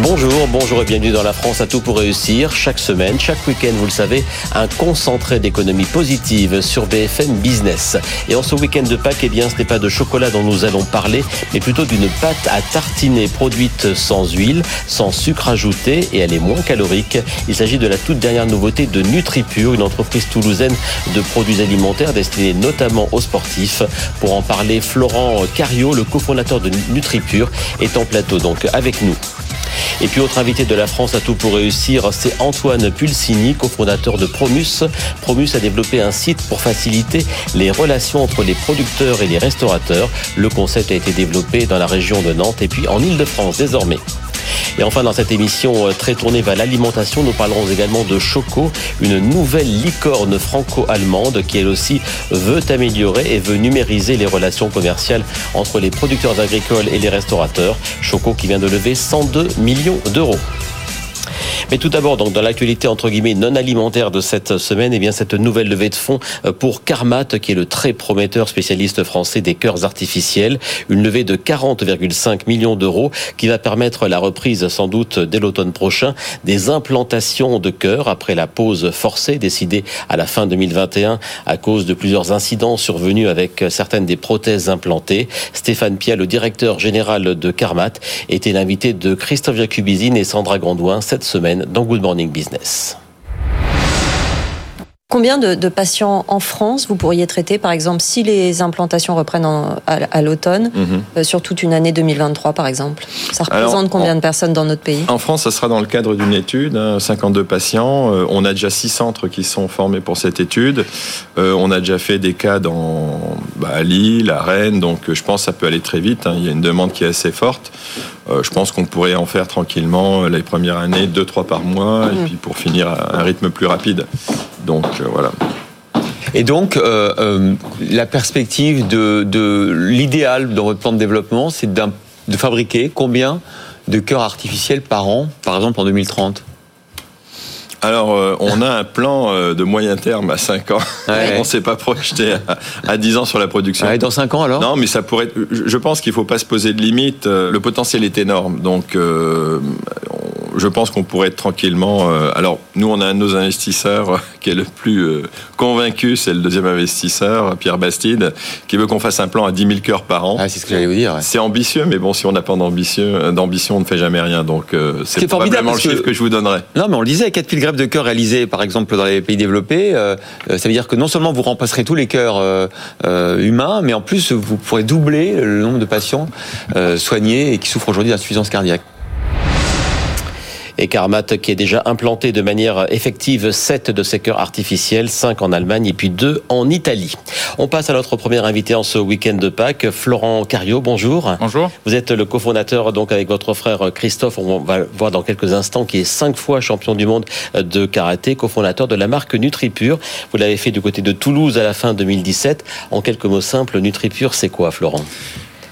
Bonjour, bonjour et bienvenue dans la France à tout pour réussir. Chaque semaine, chaque week-end, vous le savez, un concentré d'économie positive sur BFM Business. Et en ce week-end de Pâques, eh bien, ce n'est pas de chocolat dont nous allons parler, mais plutôt d'une pâte à tartiner produite sans huile, sans sucre ajouté et elle est moins calorique. Il s'agit de la toute dernière nouveauté de NutriPure, une entreprise toulousaine de produits alimentaires destinés notamment aux sportifs. Pour en parler, Florent Cario, le cofondateur de NutriPure, est en plateau donc avec nous. Et puis autre invité de la France à tout pour réussir, c'est Antoine Pulsini, cofondateur de Promus. Promus a développé un site pour faciliter les relations entre les producteurs et les restaurateurs. Le concept a été développé dans la région de Nantes et puis en Ile-de-France désormais. Et enfin, dans cette émission euh, très tournée vers l'alimentation, nous parlerons également de Choco, une nouvelle licorne franco-allemande qui elle aussi veut améliorer et veut numériser les relations commerciales entre les producteurs agricoles et les restaurateurs. Choco qui vient de lever 102 millions d'euros. Mais tout d'abord, donc dans l'actualité entre guillemets non alimentaire de cette semaine, eh bien cette nouvelle levée de fonds euh, pour Carmat, qui est le très prometteur spécialiste français des cœurs artificiels, une levée de 40,5 millions d'euros qui va permettre la reprise sans doute dès l'automne prochain des implantations de cœurs après la pause forcée décidée à la fin 2021 à cause de plusieurs incidents survenus avec certaines des prothèses implantées. Stéphane Pia, le directeur général de Carmat, était l'invité de Christophe Jacubizine et Sandra Grandouin cette semaine dans Good Morning Business. Combien de, patients en France vous pourriez traiter, par exemple, si les implantations reprennent à, l'automne, mhm. euh, sur toute une année 2023, par exemple? Ça représente combien de personnes dans notre pays? En France, ça sera dans le cadre d'une étude, 52 hein, patients. Euh, on a déjà six centres qui sont formés pour cette étude. Euh, on a déjà fait des cas dans bah, Lille, à Rennes, donc je pense que ça peut aller très vite. Hein. Il y a une demande qui est assez forte. Je pense qu'on pourrait en faire tranquillement les premières années, deux, trois par mois, et mhm. puis pour finir à un rythme plus rapide. Donc euh, voilà. Et donc, euh, euh, la perspective de, l'idéal dans votre plan de développement, c'est de fabriquer combien de cœurs artificiels par an, par exemple en 2030 alors, on a un plan de moyen terme à 5 ans. on ne s'est pas projeté à, 10 ans sur la production. dans 5 ans alors? Non, mais ça pourrait être, Je pense qu'il ne faut pas se poser de limite. Le potentiel est énorme. Donc, je pense qu'on pourrait être tranquillement. Euh, alors, nous, on a un de nos investisseurs euh, qui est le plus euh, convaincu, c'est le deuxième investisseur, Pierre Bastide, qui veut qu'on fasse un plan à 10 000 cœurs par an. Ah, c'est ce que j'allais vous dire. C'est ambitieux, mais bon, si on n'a pas d'ambition, on ne fait jamais rien. Donc, c'est probablement le chiffre que, je vous donnerai. Non, mais on le disait, 4 000 greffes de cœurs réalisées, par exemple, dans les pays développés, ça veut dire que non seulement vous remplacerez tous les cœurs humains, mais en plus, vous pourrez doubler le nombre de patients soignés et qui souffrent aujourd'hui d'insuffisance cardiaque et Carmat qui est déjà implanté de manière effective 7 de ces cœurs artificiels, 5 en Allemagne et puis 2 en Italie. On passe à notre premier invité en ce week-end de Pâques, Florent Cario, bonjour. Bonjour. Vous êtes le cofondateur donc avec votre frère Christophe, on va voir dans quelques instants, qui est 5 fois champion du monde de karaté, cofondateur de la marque NutriPure. Vous l'avez fait du côté de Toulouse à la fin 2017. En quelques mots simples, NutriPure, c'est quoi Florent?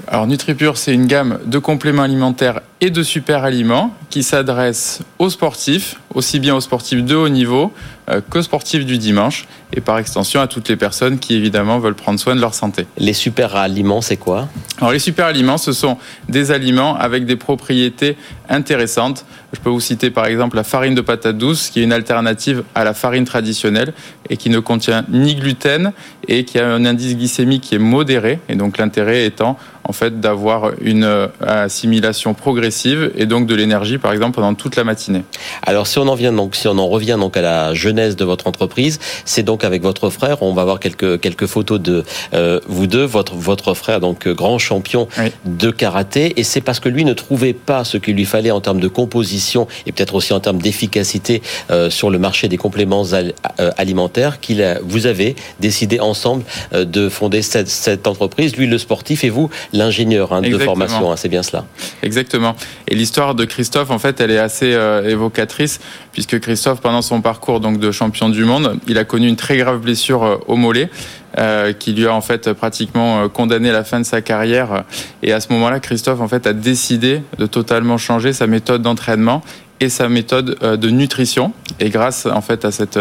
Alors NutriPure, c'est une gamme de compléments alimentaires et de super aliments qui s'adresse aux sportifs, aussi bien aux sportifs de haut niveau euh, qu'aux sportifs du dimanche, et par extension à toutes les personnes qui évidemment veulent prendre soin de leur santé. Les super aliments, c'est quoi? Alors les super aliments, ce sont des aliments avec des propriétés intéressantes. Je peux vous citer par exemple la farine de patate douce, qui est une alternative à la farine traditionnelle et qui ne contient ni gluten et qui a un indice glycémique qui est modéré. Et donc l'intérêt étant en fait d'avoir une euh, assimilation progressive et donc de l'énergie par exemple pendant toute la matinée. Alors si on en vient donc si on en revient donc à la genèse de votre entreprise, c'est donc avec votre frère, on va voir quelques quelques photos de euh, vous deux, votre votre frère donc grand champion de karaté. Et c'est parce que lui ne trouvait pas ce qu'il lui fallait en termes de composition et peut-être aussi en termes d'efficacité euh, sur le marché des compléments alimentaires qu'il vous avez décidé ensemble de fonder cette, cette entreprise, lui le sportif et vous l'ingénieur hein, de formation, hein, c'est bien cela. Exactement. Et l'histoire de Christophe, en fait, elle est assez euh, évocatrice, puisque Christophe, pendant son parcours donc de champion du monde, il a connu une très grave blessure euh, au mollet. Euh, qui lui a en fait pratiquement condamné la fin de sa carrière. Et à ce moment-là, Christophe en fait a décidé de totalement changer sa méthode d'entraînement et sa méthode de nutrition. Et grâce en fait à cette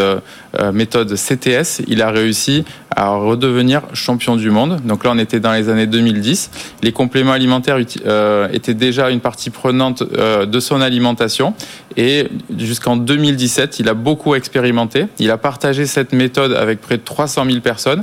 méthode CTS, il a réussi à redevenir champion du monde. Donc là, on était dans les années 2010. Les compléments alimentaires euh, étaient déjà une partie prenante euh, de son alimentation. Et jusqu'en 2017, il a beaucoup expérimenté. Il a partagé cette méthode avec près de 300 000 personnes.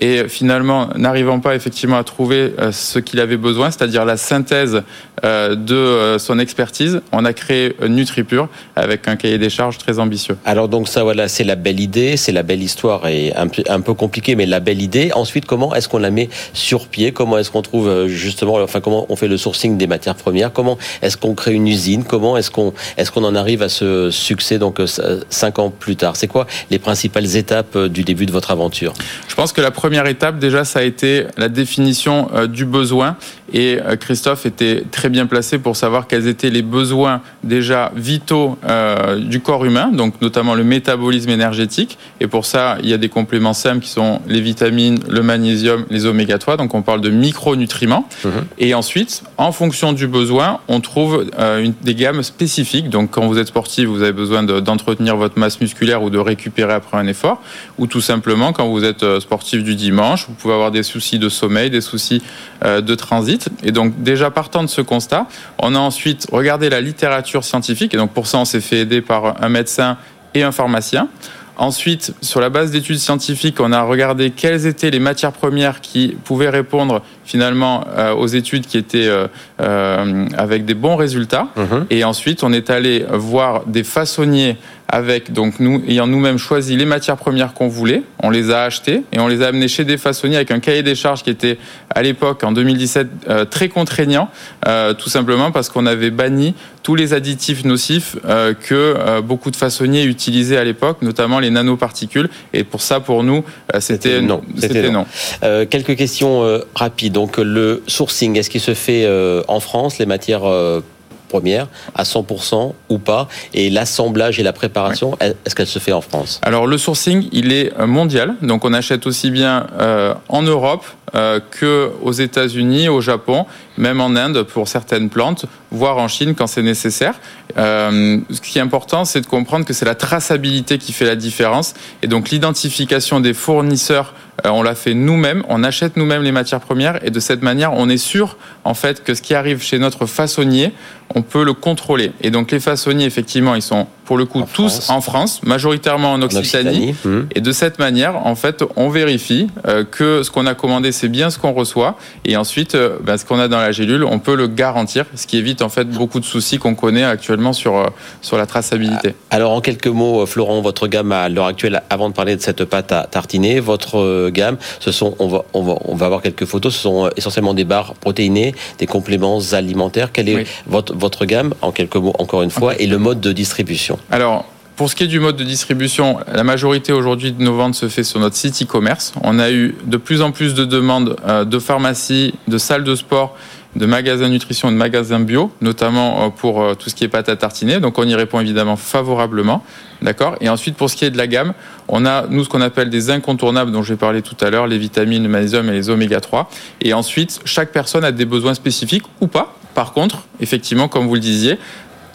Et finalement, n'arrivant pas effectivement à trouver euh, ce qu'il avait besoin, c'est-à-dire la synthèse de son expertise, on a créé NutriPure avec un cahier des charges très ambitieux. Alors donc ça, voilà, c'est la belle idée, c'est la belle histoire et un peu, un peu compliqué, mais la belle idée. Ensuite, comment est-ce qu'on la met sur pied? Comment est-ce qu'on trouve euh, justement, enfin, comment on fait le sourcing des matières premières? Comment est-ce qu'on crée une usine? Comment est-ce qu'on est-ce en arrive à ce succès donc euh, cinq ans plus tard? C'est quoi les principales étapes euh, du début de votre aventure? Je pense que la première étape, déjà, ça a été la définition du besoin. Et Christophe était très bien placé pour savoir quels étaient les besoins déjà vitaux du corps humain, donc notamment le métabolisme énergétique. Et pour ça, il y a des compléments simples qui sont les vitamines, le magnésium, les oméga 3. Donc on parle de micronutriments. Mhm. Et ensuite, en fonction du besoin, on trouve euh, une, des gammes spécifiques. Donc quand vous êtes sportif, vous avez besoin d'entretenir votre masse musculaire ou de récupérer après un effort. Ou tout simplement, quand vous êtes euh, sportif du dimanche, vous pouvez avoir des soucis de sommeil, des soucis euh, de transit. Et donc déjà partant de ce constat, on a ensuite regardé la littérature scientifique. Et donc pour ça, on s'est fait aider par un médecin et un pharmacien. Ensuite, sur la base d'études scientifiques, on a regardé quelles étaient les matières premières qui pouvaient répondre finalement euh, aux études qui étaient euh, euh, avec des bons résultats. Mhm. Et ensuite, on est allé voir des façonniers avec donc nous ayant nous-mêmes choisi les matières premières qu'on voulait, on les a achetées et on les a amenées chez des façonniers avec un cahier des charges qui était à l'époque en 2017 euh, très contraignant, euh, tout simplement parce qu'on avait banni tous les additifs nocifs euh, que beaucoup de façonniers utilisaient à l'époque, notamment les nanoparticules. Et pour ça, pour nous, c'était non. C'était non. quelques questions rapides. Donc le sourcing, est-ce qu'il se fait en France les matières première à 100% ou pas Et l'assemblage et la préparation, est-ce qu'elle se fait en France? Alors le sourcing, il est euh, mondial. Donc on achète aussi bien euh, en Europe euh, que aux États-Unis, au Japon, même en Inde pour certaines plantes, voire en Chine quand c'est nécessaire. ce qui est important, c'est de comprendre que c'est la traçabilité qui fait la différence. Et donc l'identification des fournisseurs on l'a fait nous-mêmes, on achète nous-mêmes les matières premières et de cette manière, on est sûr en fait que ce qui arrive chez notre façonnier, on peut le contrôler. Et donc les façonniers, effectivement, ils sont pour le coup tous en France, majoritairement en Occitanie. Mmh. Et de cette manière, en fait, on vérifie euh, que ce qu'on a commandé, c'est bien ce qu'on reçoit. Et ensuite, euh, ben, ce qu'on a dans la gélule, on peut le garantir, ce qui évite en fait beaucoup de soucis qu'on connaît actuellement sur, euh, sur la traçabilité. Alors en quelques mots, Florent, votre gamme à l'heure actuelle, avant de parler de cette pâte à tartiner, votre gamme, ce sont, on va, on va, on va avoir quelques photos, ce sont essentiellement des barres protéinées, des compléments alimentaires. Quelle est votre, votre gamme, en quelques mots, encore une fois, et le mode de distribution? Alors, pour ce qui est du mode de distribution, la majorité aujourd'hui de nos ventes se fait sur notre site e-commerce. On a eu de plus en plus de demandes euh, de pharmacies, de salles de sport, de magasins nutrition et de magasins bio, notamment euh, pour euh, tout ce qui est pâte à tartiner. Donc on y répond évidemment favorablement. D'accord? Et ensuite, pour ce qui est de la gamme, on a, nous, ce qu'on appelle des incontournables dont j'ai parlé tout à l'heure, les vitamines, le magnésium et les oméga 3. Et ensuite, chaque personne a des besoins spécifiques ou pas. Par contre, effectivement, comme vous le disiez,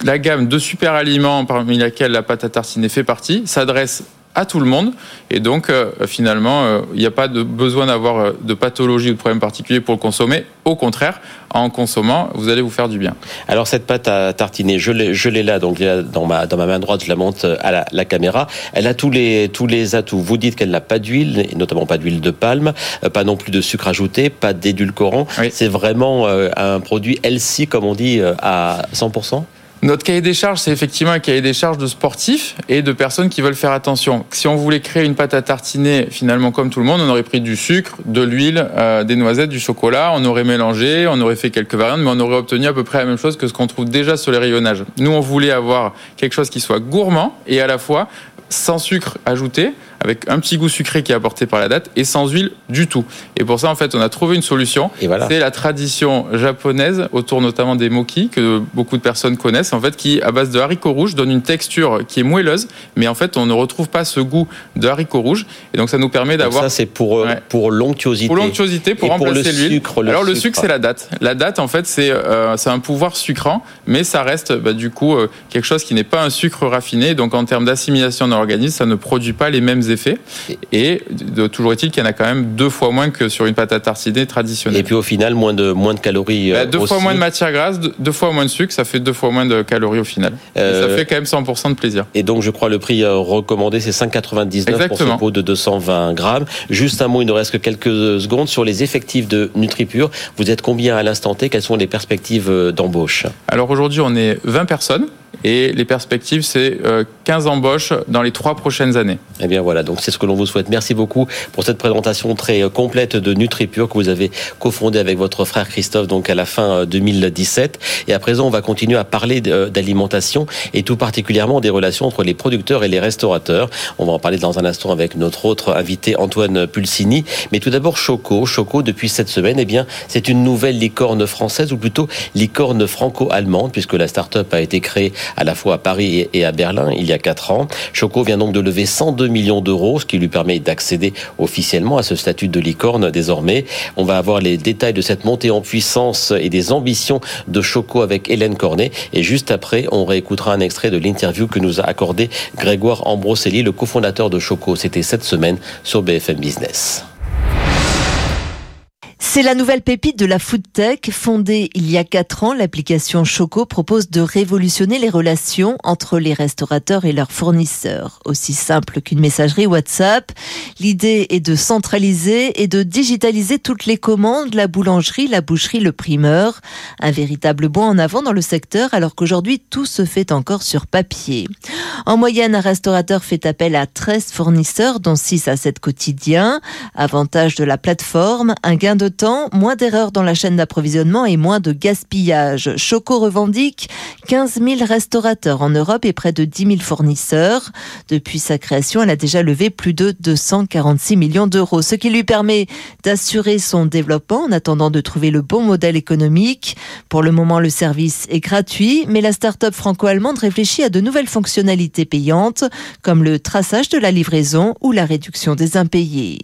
la gamme de super aliments parmi laquelle la pâte à tartiner fait partie s'adresse à tout le monde. Et donc, euh, finalement, euh, il n'y a pas de besoin d'avoir euh, de pathologie ou de problème particulier pour le consommer. Au contraire, en consommant, vous allez vous faire du bien. Alors, cette pâte à tartiner, je l'ai là, donc dans ma, dans ma main droite, je la monte à la, caméra. Elle a tous les, tous les atouts. Vous dites qu'elle n'a pas d'huile, notamment pas d'huile de palme, pas non plus de sucre ajouté, pas d'édulcorant. C'est vraiment un produit healthy, comme on dit, à 100% notre cahier des charges, c'est effectivement un cahier des charges de sportifs et de personnes qui veulent faire attention. Si on voulait créer une pâte à tartiner, finalement, comme tout le monde, on aurait pris du sucre, de l'huile, euh, des noisettes, du chocolat, on aurait mélangé, on aurait fait quelques variantes, mais on aurait obtenu à peu près la même chose que ce qu'on trouve déjà sur les rayonnages. Nous, on voulait avoir quelque chose qui soit gourmand et à la fois sans sucre ajouté, avec un petit goût sucré qui est apporté par la date et sans huile du tout. Et pour ça, en fait, on a trouvé une solution. C'est la tradition japonaise autour notamment des moki que beaucoup de personnes connaissent, en fait, qui à base de haricots rouges donne une texture qui est moelleuse, mais en fait, on ne retrouve pas ce goût de haricots rouges. Et donc, ça nous permet d'avoir. Ça, c'est pour euh, pour l'onctuosité. Pour l'onctuosité, pour remplacer l'huile. Alors le sucre, c'est la date. La date, en fait, c'est euh, c'est un pouvoir sucrant, mais ça reste bah, du coup euh, quelque chose qui n'est pas un sucre raffiné. Donc, en termes d'assimilation dans l'organisme, ça ne produit pas les mêmes effets effets. Et toujours est-il qu'il y en a quand même deux fois moins que sur une pâte à tartiner traditionnelle. Et puis au final, moins de, moins de calories. Bah, deux fois moins de matière grasse, deux, fois moins de sucre, ça fait deux fois moins de calories au final. ça fait quand même 100% de plaisir. Et donc je crois le prix recommandé, c'est 5,99 pour ce pot de 220 grammes. Juste un mot, il nous reste que quelques secondes sur les effectifs de NutriPure. Vous êtes combien à l'instant T? Quelles sont les perspectives d'embauche? Alors aujourd'hui, on est 20 personnes. Et les perspectives, c'est 15 euh, embauches dans les trois prochaines années. Eh bien voilà, donc c'est ce que l'on vous souhaite. Merci beaucoup pour cette présentation très euh, complète de NutriPure que vous avez cofondée avec votre frère Christophe donc à la fin 2017. Euh, et à présent, on va continuer à parler d'alimentation et tout particulièrement des relations entre les producteurs et les restaurateurs. On va en parler dans un instant avec notre autre invité Antoine Pulsini. Mais tout d'abord, Choco. Choco, depuis cette semaine, eh bien, c'est une nouvelle licorne française ou plutôt licorne franco-allemande puisque la start-up a été créée à la fois à Paris et à Berlin il y a quatre ans. Choco vient donc de lever 102 millions d'euros, ce qui lui permet d'accéder officiellement à ce statut de licorne désormais. On va avoir les détails de cette montée en puissance et des ambitions de Choco avec Hélène Cornet. Et juste après, on réécoutera un extrait de l'interview que nous a accordé Grégoire Ambroselli, le cofondateur de Choco. C'était cette semaine sur BFM Business. C'est la nouvelle pépite de la food tech. Fondée il y a quatre ans, l'application Choco propose de révolutionner les relations entre les restaurateurs et leurs fournisseurs. Aussi simple qu'une messagerie WhatsApp. L'idée est de centraliser et de digitaliser toutes les commandes, la boulangerie, la boucherie, le primeur. Un véritable bond en avant dans le secteur alors qu'aujourd'hui tout se fait encore sur papier. En moyenne, un restaurateur fait appel à 13 fournisseurs dont 6 à 7 quotidiens. Avantage de la plateforme, un gain de temps, moins d'erreurs dans la chaîne d'approvisionnement et moins de gaspillage. Choco revendique 15 000 restaurateurs en Europe et près de 10 000 fournisseurs. Depuis sa création, elle a déjà levé plus de 246 millions d'euros, ce qui lui permet d'assurer son développement en attendant de trouver le bon modèle économique. Pour le moment, le service est gratuit, mais la start-up franco-allemande réfléchit à de nouvelles fonctionnalités payantes, comme le traçage de la livraison ou la réduction des impayés.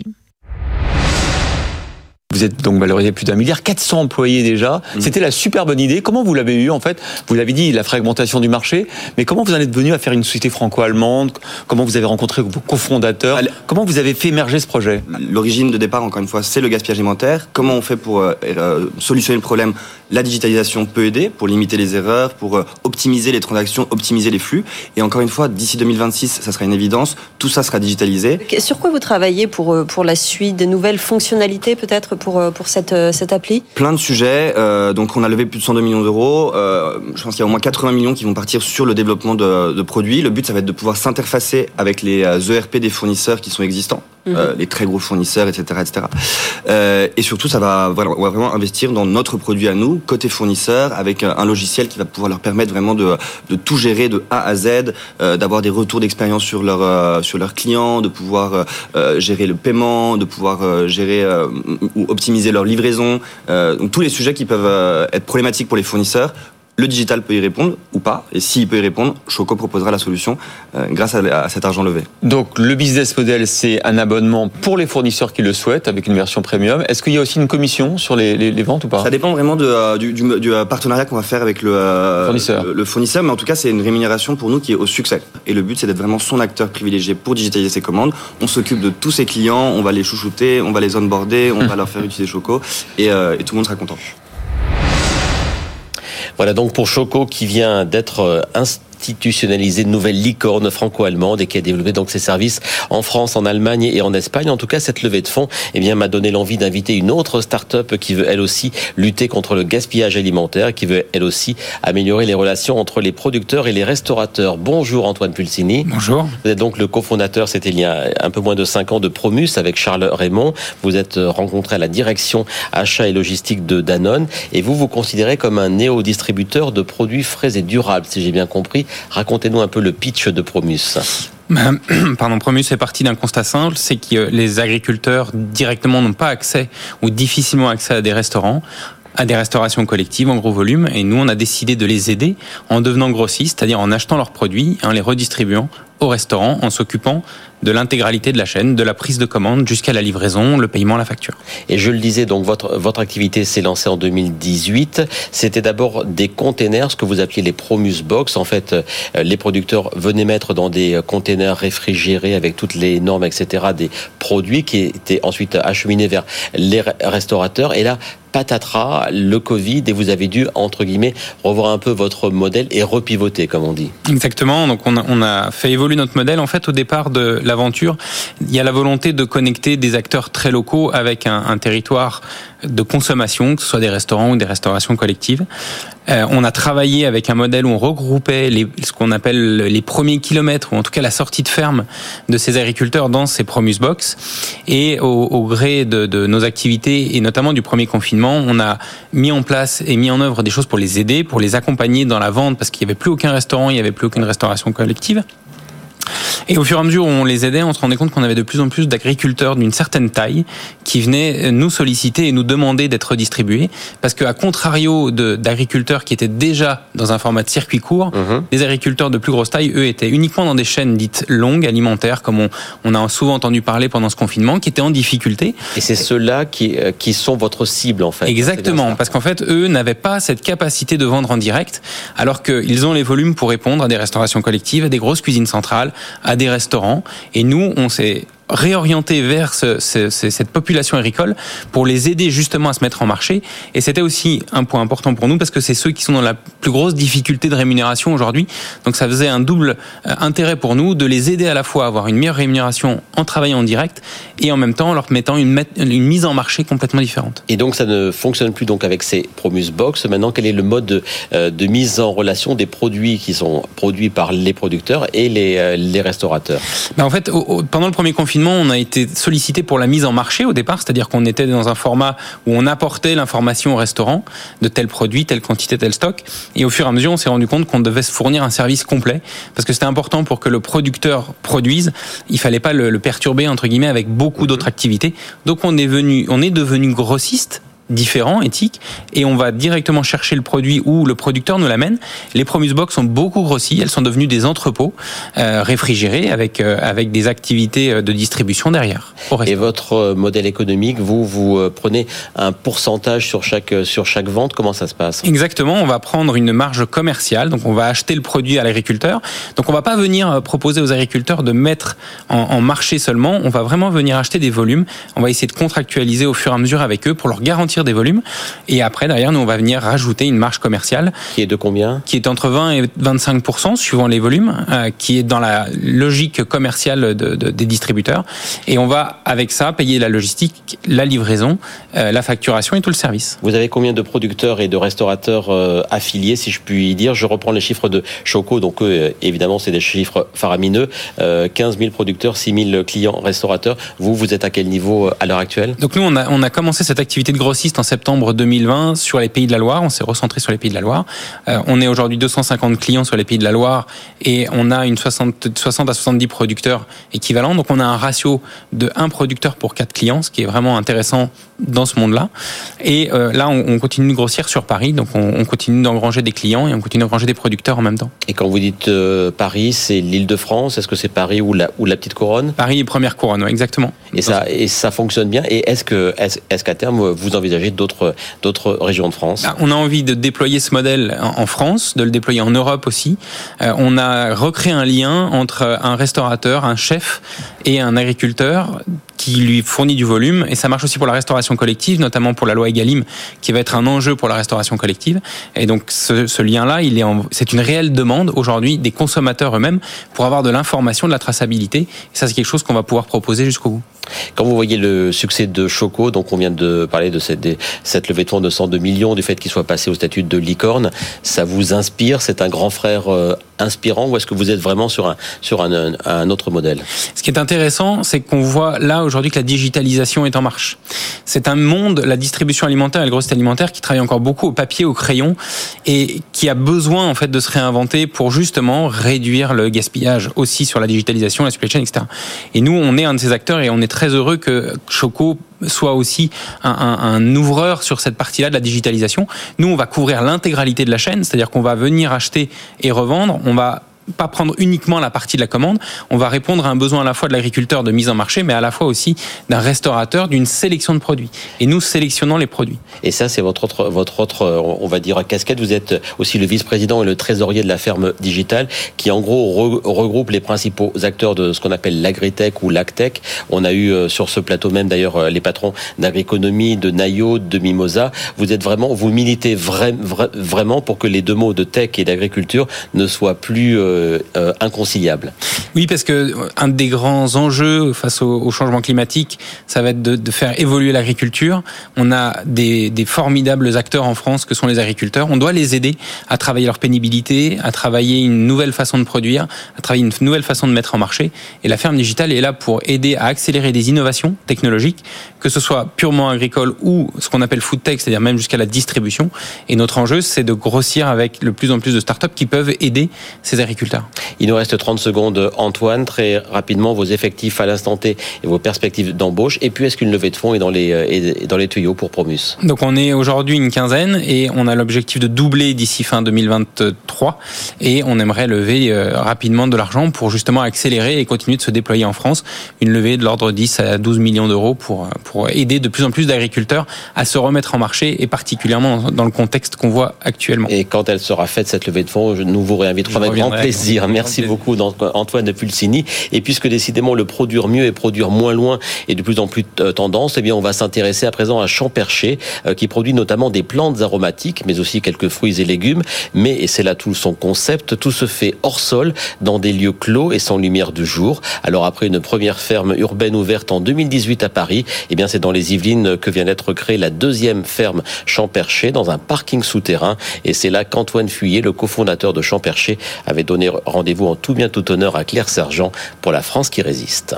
Vous êtes donc valorisé plus d'un milliard, 400 employés déjà. Mmh. C'était la super bonne idée. Comment vous l'avez eu en fait? Vous l'avez dit, la fragmentation du marché. Mais comment vous en êtes venu à faire une société franco-allemande? Comment vous avez rencontré vos cofondateurs? Comment vous avez fait émerger ce projet? L'origine de départ, encore une fois, c'est le gaspillage alimentaire. Comment on fait pour euh, euh, solutionner le problème? La digitalisation peut aider pour limiter les erreurs, pour euh, optimiser les transactions, optimiser les flux. Et encore une fois, d'ici 2026, ça sera une évidence. Tout ça sera digitalisé. Sur quoi vous travaillez pour pour la suite? Des nouvelles fonctionnalités peut-être pour, euh, pour cette, euh, cette appli Plein de sujets. Euh, donc, on a levé plus de 102 millions d'euros. je pense qu'il y a au moins 80 millions qui vont partir sur le développement de, de produits. Le but, ça va être de pouvoir s'interfacer avec les ERP des fournisseurs qui sont existants. Mhm. les très gros fournisseurs, etc., etc. Euh, et surtout, ça va, voilà, on va vraiment investir dans notre produit à nous, côté fournisseur, avec un logiciel qui va pouvoir leur permettre vraiment de, de tout gérer de A à Z, euh, d'avoir des retours d'expérience sur leur sur leurs clients, de pouvoir gérer le paiement, de pouvoir gérer ou optimiser leur livraison, euh, tous les sujets qui peuvent euh, être problématiques pour les fournisseurs. Le digital peut y répondre ou pas, et s'il peut y répondre, Choco proposera la solution euh, grâce à, cet argent levé. Donc le business model, c'est un abonnement pour les fournisseurs qui le souhaitent avec une version premium. Est-ce qu'il y a aussi une commission sur les, ventes ou pas? Ça dépend vraiment de, du, partenariat qu'on va faire avec le fournisseur. Le, fournisseur, mais en tout cas, c'est une rémunération pour nous qui est au succès. Et le but, c'est d'être vraiment son acteur privilégié pour digitaliser ses commandes. On s'occupe de tous ses clients, on va les chouchouter, on va les onboarder, on va leur faire utiliser Choco, et, et tout le monde sera content. Voilà donc pour Choco qui vient d'être euh, institutionnaliser de nouvelles licornes franco-allemandes et qui a développé donc ses services en France, en Allemagne et en Espagne. En tout cas, cette levée de fonds, eh bien, m'a donné l'envie d'inviter une autre start-up qui veut elle aussi lutter contre le gaspillage alimentaire, qui veut elle aussi améliorer les relations entre les producteurs et les restaurateurs. Bonjour Antoine Pulsini. Bonjour. Vous êtes donc le cofondateur, c'était il y a un peu moins de cinq ans, de Promus avec Charles Raymond. Vous êtes rencontré à la direction achat et logistique de Danone et vous vous considérez comme un néo-distributeur de produits frais et durables, si j'ai bien compris. Racontez-nous un peu le pitch de Promus. Pardon, Promus est parti d'un constat simple, c'est que les agriculteurs directement n'ont pas accès ou difficilement accès à des restaurants à des restaurations collectives en gros volume et nous on a décidé de les aider en devenant grossistes, c'est-à-dire en achetant leurs produits, en les redistribuant aux restaurants, en s'occupant de l'intégralité de la chaîne, de la prise de commande jusqu'à la livraison, le paiement, la facture. Et je le disais, donc votre, votre activité s'est lancée en 2018. C'était d'abord des containers, ce que vous appeliez les Promus Box. En fait, euh, les producteurs venaient mettre dans des containers réfrigérés avec toutes les normes, etc., des produits qui étaient ensuite acheminés vers les restaurateurs. Et là, patatras, le Covid, et vous avez dû, entre guillemets, revoir un peu votre modèle et repivoter, comme on dit. Exactement. Donc, on a, on a fait évoluer notre modèle. En fait, au départ de il y a la volonté de connecter des acteurs très locaux avec un, territoire de consommation, que ce soit des restaurants ou des restaurations collectives. Euh, on a travaillé avec un modèle où on regroupait ce qu'on appelle les premiers kilomètres, ou en tout cas la sortie de ferme de ces agriculteurs dans ces Promus Box. Et au, gré de, nos activités, et notamment du premier confinement, on a mis en place et mis en œuvre des choses pour les aider, pour les accompagner dans la vente, parce qu'il n'y avait plus aucun restaurant, il n'y avait plus aucune restauration collective. Et au fur et à mesure où on les aidait, on se rendait compte qu'on avait de plus en plus d'agriculteurs d'une certaine taille qui venaient nous solliciter et nous demander d'être distribués. Parce qu'à contrario d'agriculteurs qui étaient déjà dans un format de circuit court, mhm. les agriculteurs de plus grosse taille, eux, étaient uniquement dans des chaînes dites longues, alimentaires, comme on, on a souvent entendu parler pendant ce confinement, qui étaient en difficulté. Et c'est ceux-là qui, euh, qui sont votre cible, en fait. Exactement, parce qu'en fait, eux n'avaient pas cette capacité de vendre en direct, alors qu'ils ont les volumes pour répondre à des restaurations collectives, à des grosses cuisines centrales, à des restaurants. Et nous, on s'est réorienter vers ce, ce, cette population agricole pour les aider justement à se mettre en marché. Et c'était aussi un point important pour nous parce que c'est ceux qui sont dans la plus grosse difficulté de rémunération aujourd'hui. Donc ça faisait un double euh, intérêt pour nous de les aider à la fois à avoir une meilleure rémunération en travaillant en direct et en même temps en leur mettant une, une mise en marché complètement différente. Et donc ça ne fonctionne plus donc avec ces Promus Box. Maintenant, quel est le mode de, euh, de mise en relation des produits qui sont produits par les producteurs et les, euh, les restaurateurs? Ben En fait, au, pendant le premier confinement, on a été sollicité pour la mise en marché au départ, c'est-à-dire qu'on était dans un format où on apportait l'information au restaurant de tel produit, telle quantité, tel stock. Et au fur et à mesure, on s'est rendu compte qu'on devait se fournir un service complet parce que c'était important pour que le producteur produise. Il fallait pas le, le perturber entre guillemets avec beaucoup d'autres activités. Donc on est venu, on est devenu grossiste différents, éthiques, et on va directement chercher le produit où le producteur nous l'amène. Les Promus Box sont beaucoup grossi, elles sont devenues des entrepôts euh, réfrigérés avec euh, avec des activités euh, de distribution derrière. Et votre modèle économique, vous vous prenez un pourcentage sur chaque sur chaque vente, comment ça se passe? Exactement, on va prendre une marge commerciale, donc on va acheter le produit à l'agriculteur. Donc on va pas venir proposer aux agriculteurs de mettre en, en marché seulement, on va vraiment venir acheter des volumes. On va essayer de contractualiser au fur et à mesure avec eux pour leur garantir des volumes. Et après, derrière, nous, on va venir rajouter une marge commerciale. Qui est de combien? Qui est entre 20 et 25 suivant les volumes, euh, qui est dans la logique commerciale de, de, des distributeurs. Et on va, avec ça, payer la logistique, la livraison, euh, la facturation et tout le service. Vous avez combien de producteurs et de restaurateurs euh, affiliés, si je puis dire? Je reprends les chiffres de Choco, donc évidemment, c'est des chiffres faramineux. 15 000 producteurs, 6 000 clients restaurateurs. Vous, vous êtes à quel niveau à l'heure actuelle? Donc nous, on a, on a commencé cette activité de grossiste en septembre 2020 sur les pays de la Loire. On s'est recentré sur les pays de la Loire. Euh, on est aujourd'hui 250 clients sur les pays de la Loire et on a une 60, 60 à 70 producteurs équivalents. Donc on a un ratio de 1 producteur pour 4 clients, ce qui est vraiment intéressant dans ce monde-là. Et euh, là, on, continue de grossir sur Paris. Donc on, continue d'engranger des clients et on continue d'engranger des producteurs en même temps. Et quand vous dites euh, Paris, c'est l'île de France Est-ce que c'est Paris ou la, ou la petite couronne? Paris est première couronne, exactement. Et ça, et ça fonctionne bien. Et est-ce qu'à terme vous envisagez d'autres régions de France ah, On a envie de déployer ce modèle en France, de le déployer en Europe aussi. Euh, on a recréé un lien entre un restaurateur, un chef et un agriculteur qui lui fournit du volume et ça marche aussi pour la restauration collective, notamment pour la loi Egalim qui va être un enjeu pour la restauration collective. Et donc ce, ce lien-là, il est c'est une réelle demande aujourd'hui des consommateurs eux-mêmes pour avoir de l'information, de la traçabilité. Et ça, c'est quelque chose qu'on va pouvoir proposer jusqu'au bout. Quand vous voyez le succès de Choco, donc on vient de parler de cette, cette levée de fonds de 102 millions, du fait qu'il soit passé au statut de licorne, ça vous inspire? C'est un grand frère euh, inspirant ou est-ce que vous êtes vraiment sur un, sur un, un autre modèle? Ce qui est intéressant, c'est qu'on voit là aujourd'hui que la digitalisation est en marche. C'est un monde, la distribution alimentaire et le grossiste alimentaire, qui travaille encore beaucoup au papier, au crayon et qui a besoin en fait de se réinventer pour justement réduire le gaspillage aussi sur la digitalisation, la supply chain, etc. Et nous, on est un de ces acteurs et on est très heureux que Choco soit aussi un, un, ouvreur sur cette partie-là de la digitalisation. Nous, on va couvrir l'intégralité de la chaîne, c'est-à-dire qu'on va venir acheter et revendre, on va pas prendre uniquement la partie de la commande. On va répondre à un besoin à la fois de l'agriculteur de mise en marché, mais à la fois aussi d'un restaurateur d'une sélection de produits. Et nous sélectionnons les produits. Et ça, c'est votre autre, votre autre, on va dire, casquette. Vous êtes aussi le vice-président et le trésorier de la ferme digitale, qui en gros regroupe les principaux acteurs de ce qu'on appelle l'agritech ou l'agtech. On a eu euh, sur ce plateau même d'ailleurs euh, les patrons d'agriconomie, de Nayo, de Mimosa. Vous êtes vraiment, vous militez vraiment pour que les deux mots de tech et d'agriculture ne soient plus euh, inconciliables. Oui, parce que un des grands enjeux face au, changement climatique, ça va être de, faire évoluer l'agriculture. On a des, des formidables acteurs en France que sont les agriculteurs. On doit les aider à travailler leur pénibilité, à travailler une nouvelle façon de produire, à travailler une nouvelle façon de mettre en marché. Et la ferme digitale est là pour aider à accélérer des innovations technologiques, que ce soit purement agricole ou ce qu'on appelle food tech, c'est-à-dire même jusqu'à la distribution. Et notre enjeu, c'est de grossir avec le plus en plus de startups qui peuvent aider ces agriculteurs. Il nous reste 30 secondes, Antoine, très rapidement, vos effectifs à l'instant T et vos perspectives d'embauche. Et puis, est-ce qu'une levée de fonds est dans les, euh, dans les tuyaux pour Promus? Donc, on est aujourd'hui une quinzaine et on a l'objectif de doubler d'ici fin 2023 et on aimerait lever euh, rapidement de l'argent pour justement accélérer et continuer de se déployer en France. Une levée de l'ordre de 10 à 12 millions d'euros pour, pour aider de plus en plus d'agriculteurs à se remettre en marché et particulièrement dans le contexte qu'on voit actuellement. Et quand elle sera faite, cette levée de fonds, nous vous réinviterons avec grand plaisir. Merci beaucoup Antoine Pulsini. Et puisque décidément le produire mieux et produire moins loin est de plus en plus euh, tendance, eh bien on va s'intéresser à présent à Champercher euh, qui produit notamment des plantes aromatiques mais aussi quelques fruits et légumes. Mais, et c'est là tout son concept, tout se fait hors sol, dans des lieux clos et sans lumière du jour. Alors après une première ferme urbaine ouverte en 2018 à Paris, eh bien c'est dans les Yvelines que vient d'être créée la deuxième ferme Champercher dans un parking souterrain. Et c'est là qu'Antoine Fuyet, le cofondateur de Champercher, avait donné rendez-vous en tout bien tout honneur à Claire Sergent pour la France qui résiste.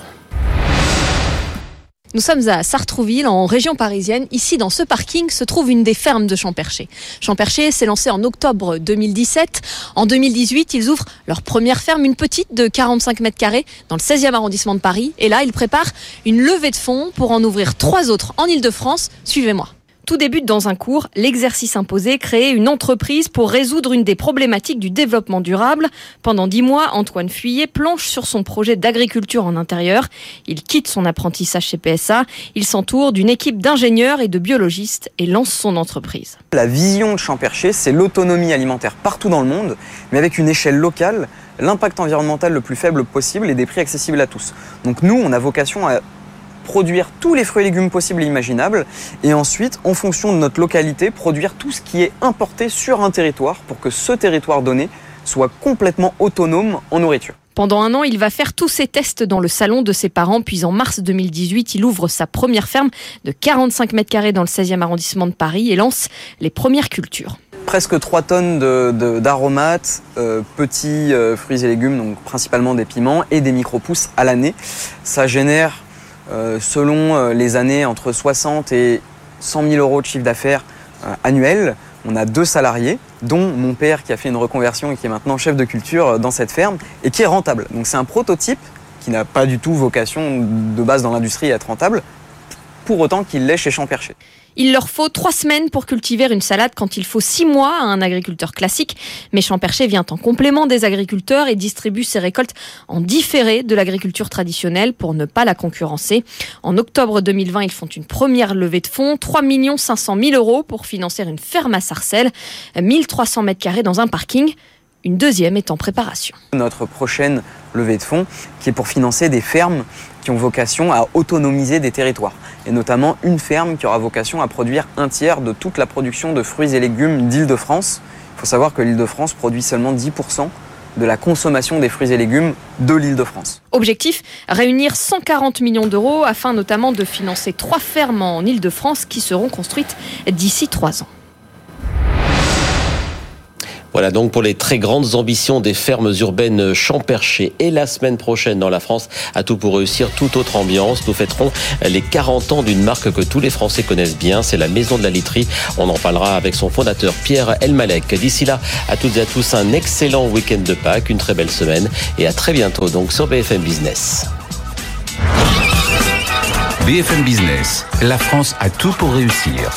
Nous sommes à Sartrouville, en région parisienne. Ici, dans ce parking, se trouve une des fermes de Champercher. Champercher s'est lancé en octobre 2017. En 2018, ils ouvrent leur première ferme, une petite de 45 mètres carrés, dans le 16e arrondissement de Paris. Et là, ils préparent une levée de fonds pour en ouvrir trois autres en Ile-de-France. Suivez-moi. Tout débute dans un cours, l'exercice imposé, créer une entreprise pour résoudre une des problématiques du développement durable. Pendant dix mois, Antoine Fuyet planche sur son projet d'agriculture en intérieur. Il quitte son apprentissage chez PSA. Il s'entoure d'une équipe d'ingénieurs et de biologistes et lance son entreprise. La vision de Champercher, c'est l'autonomie alimentaire partout dans le monde, mais avec une échelle locale, l'impact environnemental le plus faible possible et des prix accessibles à tous. Donc nous, on a vocation à produire tous les fruits et légumes possibles et imaginables, et ensuite, en fonction de notre localité, produire tout ce qui est importé sur un territoire pour que ce territoire donné soit complètement autonome en nourriture. Pendant un an, il va faire tous ses tests dans le salon de ses parents, puis en mars 2018, il ouvre sa première ferme de 45 mètres carrés dans le 16e arrondissement de Paris et lance les premières cultures. Presque 3 tonnes d'aromates, de, euh, petits euh, fruits et légumes, donc principalement des piments et des micro-pousses à l'année. Ça génère selon euh, les années, entre 60 et 100 000 euros de chiffre d'affaires euh, annuel. On a deux salariés, dont mon père qui a fait une reconversion et qui est maintenant chef de culture dans cette ferme et qui est rentable. Donc c'est un prototype qui n'a pas du tout vocation de base dans l'industrie à être rentable, pour autant qu'il l'est chez Champercher. Il leur faut trois semaines pour cultiver une salade quand il faut six mois à un agriculteur classique. Mais Champercher vient en complément des agriculteurs et distribue ses récoltes en différé de l'agriculture traditionnelle pour ne pas la concurrencer. En octobre 2020, ils font une première levée de fonds, 3 500 000 euros pour financer une ferme à Sarcelles, 1300 mètres carrés dans un parking. Une deuxième est en préparation. Notre prochaine levée de fonds qui est pour financer des fermes qui ont vocation à autonomiser des territoires. Et notamment une ferme qui aura vocation à produire un tiers de toute la production de fruits et légumes d'Île-de-France. Il faut savoir que l'Île-de-France produit seulement 10% de la consommation des fruits et légumes de l'Île-de-France. Objectif, réunir 140 millions d'euros afin notamment de financer trois fermes en Île-de-France qui seront construites d'ici trois ans. Voilà donc pour les très grandes ambitions des fermes urbaines Champercher. Et la semaine prochaine dans la France, à tout pour réussir, toute autre ambiance. Nous fêterons les 40 ans d'une marque que tous les Français connaissent bien. C'est la Maison de la Literie. On en parlera avec son fondateur Pierre Elmalek. D'ici là, à toutes et à tous, un excellent week-end de Pâques, une très belle semaine et à très bientôt donc sur BFM Business. BFM Business, la France a tout pour réussir.